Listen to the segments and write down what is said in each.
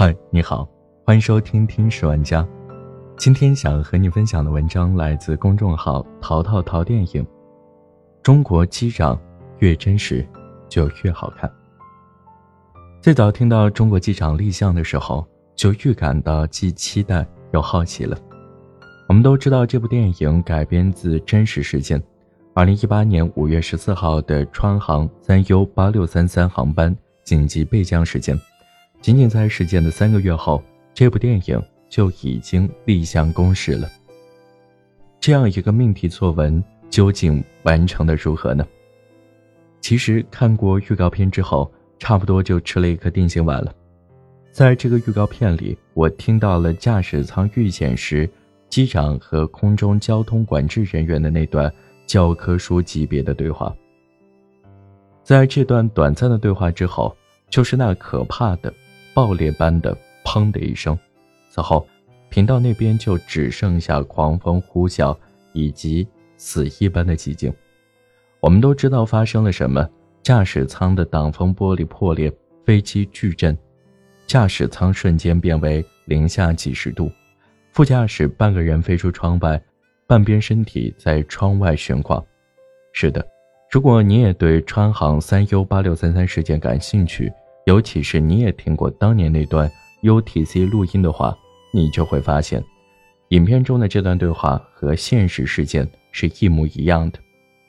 嗨，你好，欢迎收听《听十万家》。今天想和你分享的文章来自公众号“淘淘淘电影”。中国机长越真实，就越好看。最早听到中国机长立项的时候，就预感到既期待又好奇了。我们都知道，这部电影改编自真实事件。二零一八年五月十四号的川航三 U 八六三三航班紧急备降事件。仅仅在事件的三个月后，这部电影就已经立项公示了。这样一个命题作文，究竟完成的如何呢？其实看过预告片之后，差不多就吃了一颗定心丸了。在这个预告片里，我听到了驾驶舱遇险时机长和空中交通管制人员的那段教科书级别的对话。在这段短暂的对话之后，就是那可怕的。爆裂般的“砰”的一声，此后，频道那边就只剩下狂风呼啸以及死一般的寂静。我们都知道发生了什么：驾驶舱的挡风玻璃破裂，飞机巨震，驾驶舱瞬间变为零下几十度，副驾驶半个人飞出窗外，半边身体在窗外悬挂。是的，如果你也对川航三 U 八六三三事件感兴趣。尤其是你也听过当年那段 UTC 录音的话，你就会发现，影片中的这段对话和现实事件是一模一样的。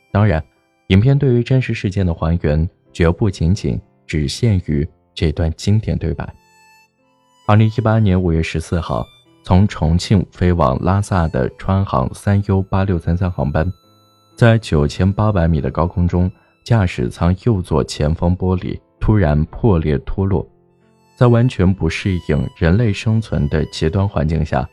当然，影片对于真实事件的还原绝不仅仅只限于这段经典对白。二零一八年五月十四号，从重庆飞往拉萨的川航三 U 八六三三航班，在九千八百米的高空中，驾驶舱右座前方玻璃。突然破裂脱落，在完全不适应人类生存的极端环境下，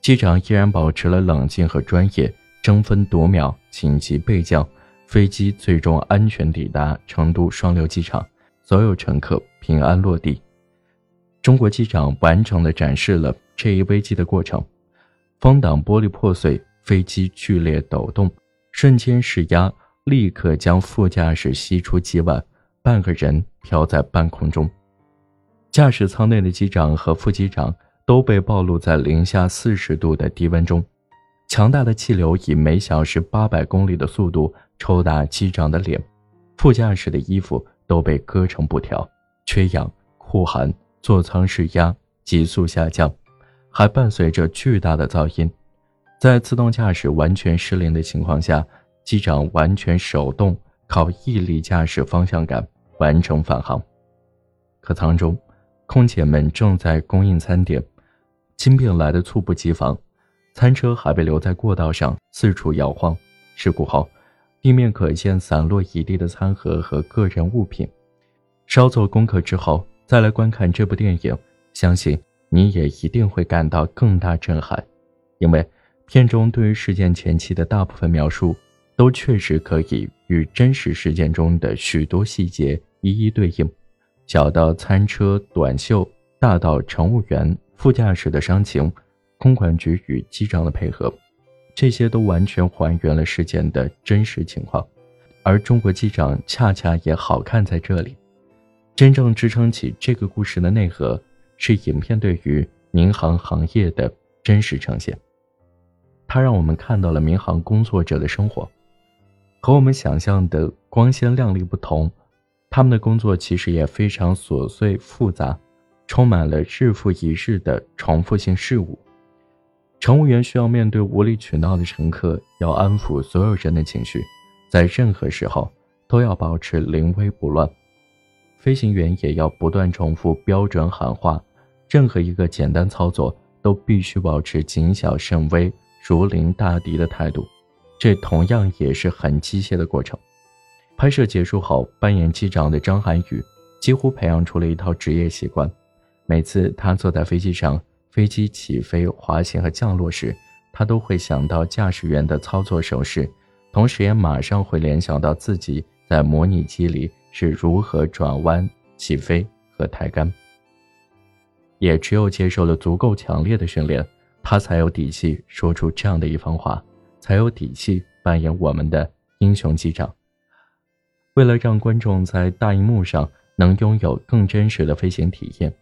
机长依然保持了冷静和专业，争分夺秒紧急备降，飞机最终安全抵达成都双流机场，所有乘客平安落地。中国机长完整的展示了这一危机的过程：风挡玻璃破碎，飞机剧烈抖动，瞬间释压，立刻将副驾驶吸出机外。半个人飘在半空中，驾驶舱内的机长和副机长都被暴露在零下四十度的低温中，强大的气流以每小时八百公里的速度抽打机长的脸，副驾驶的衣服都被割成布条，缺氧、酷寒、座舱室压急速下降，还伴随着巨大的噪音。在自动驾驶完全失灵的情况下，机长完全手动靠毅力驾驶方向杆。完成返航。客舱中，空姐们正在供应餐点，金病来的猝不及防，餐车还被留在过道上四处摇晃。事故后，地面可见散落一地的餐盒和个人物品。稍做功课之后，再来观看这部电影，相信你也一定会感到更大震撼，因为片中对于事件前期的大部分描述，都确实可以与真实事件中的许多细节。一一对应，小到餐车短袖，大到乘务员、副驾驶的伤情，空管局与机长的配合，这些都完全还原了事件的真实情况。而中国机长恰恰也好看在这里，真正支撑起这个故事的内核，是影片对于民航行业的真实呈现。它让我们看到了民航工作者的生活，和我们想象的光鲜亮丽不同。他们的工作其实也非常琐碎复杂，充满了日复一日的重复性事务。乘务员需要面对无理取闹的乘客，要安抚所有人的情绪，在任何时候都要保持临危不乱。飞行员也要不断重复标准喊话，任何一个简单操作都必须保持谨小慎微、如临大敌的态度。这同样也是很机械的过程。拍摄结束后，扮演机长的张涵予几乎培养出了一套职业习惯。每次他坐在飞机上，飞机起飞、滑行和降落时，他都会想到驾驶员的操作手势，同时也马上会联想到自己在模拟机里是如何转弯、起飞和抬杆。也只有接受了足够强烈的训练，他才有底气说出这样的一番话，才有底气扮演我们的英雄机长。为了让观众在大荧幕上能拥有更真实的飞行体验，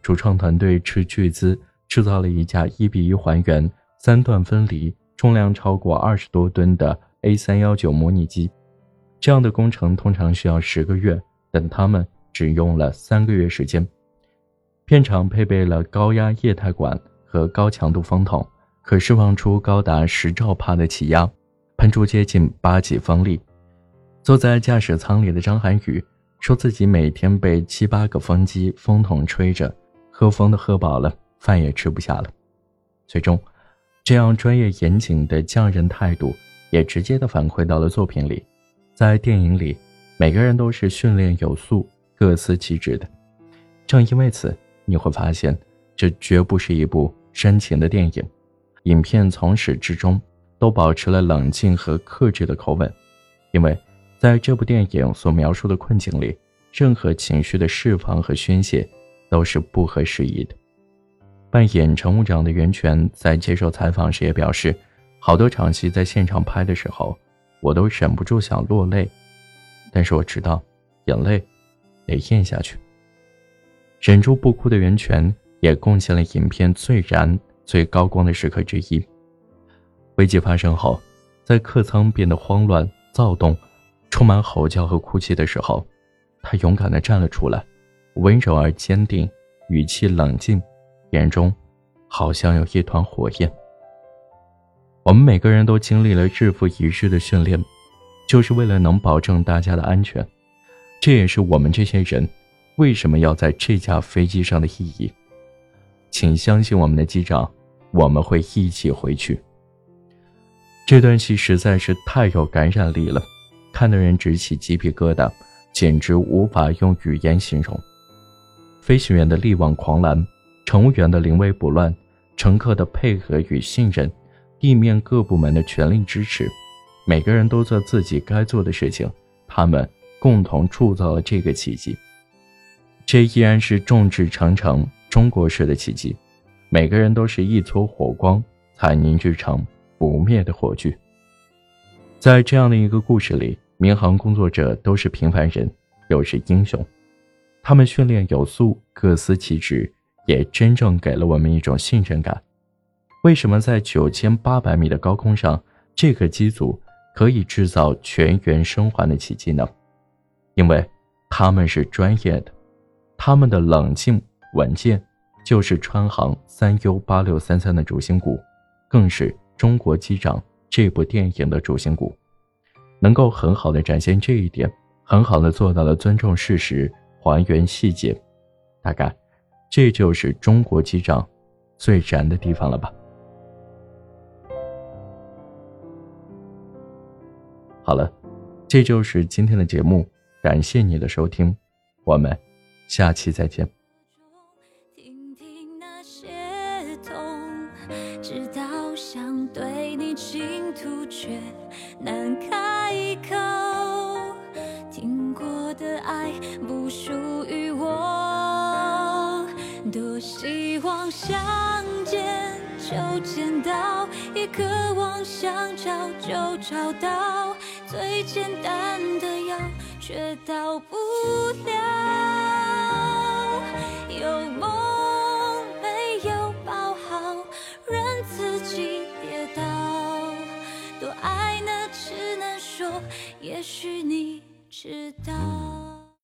主创团队斥巨资制造了一架一比一还原、三段分离、重量超过二十多吨的 A 三幺九模拟机。这样的工程通常需要十个月，但他们只用了三个月时间。片场配备了高压液态管和高强度风筒，可释放出高达十兆帕的气压，喷出接近八级风力。坐在驾驶舱里的张涵予说自己每天被七八个风机、风筒吹着，喝风都喝饱了，饭也吃不下了。最终，这样专业严谨的匠人态度也直接的反馈到了作品里。在电影里，每个人都是训练有素、各司其职的。正因为此，你会发现，这绝不是一部煽情的电影。影片从始至终都保持了冷静和克制的口吻，因为在这部电影所描述的困境里，任何情绪的释放和宣泄都是不合时宜的。扮演乘务长的袁泉在接受采访时也表示，好多场戏在现场拍的时候。我都忍不住想落泪，但是我知道，眼泪得咽下去。忍住不哭的袁泉也贡献了影片最燃、最高光的时刻之一。危机发生后，在客舱变得慌乱、躁动、充满吼叫和哭泣的时候，他勇敢地站了出来，温柔而坚定，语气冷静，眼中好像有一团火焰。我们每个人都经历了日复一日的训练，就是为了能保证大家的安全。这也是我们这些人为什么要在这架飞机上的意义。请相信我们的机长，我们会一起回去。这段戏实在是太有感染力了，看的人直起鸡皮疙瘩，简直无法用语言形容。飞行员的力挽狂澜，乘务员的临危不乱，乘客的配合与信任。地面各部门的全力支持，每个人都做自己该做的事情，他们共同铸造了这个奇迹。这依然是众志成城中国式的奇迹，每个人都是一撮火光，才凝聚成不灭的火炬。在这样的一个故事里，民航工作者都是平凡人，又是英雄，他们训练有素，各司其职，也真正给了我们一种信任感。为什么在九千八百米的高空上，这个机组可以制造全员生还的奇迹呢？因为他们是专业的，他们的冷静稳健就是川航三 U 八六三三的主心骨，更是中国机长这部电影的主心骨。能够很好的展现这一点，很好的做到了尊重事实、还原细节，大概这就是中国机长最燃的地方了吧。好了，这就是今天的节目，感谢你的收听，我们下期再见。不属于我，多希望想见就见到，也渴望想找就找到。最简单的药，却到不了。有梦没有抱好，任自己跌倒。多爱呢，只能说，也许你知道。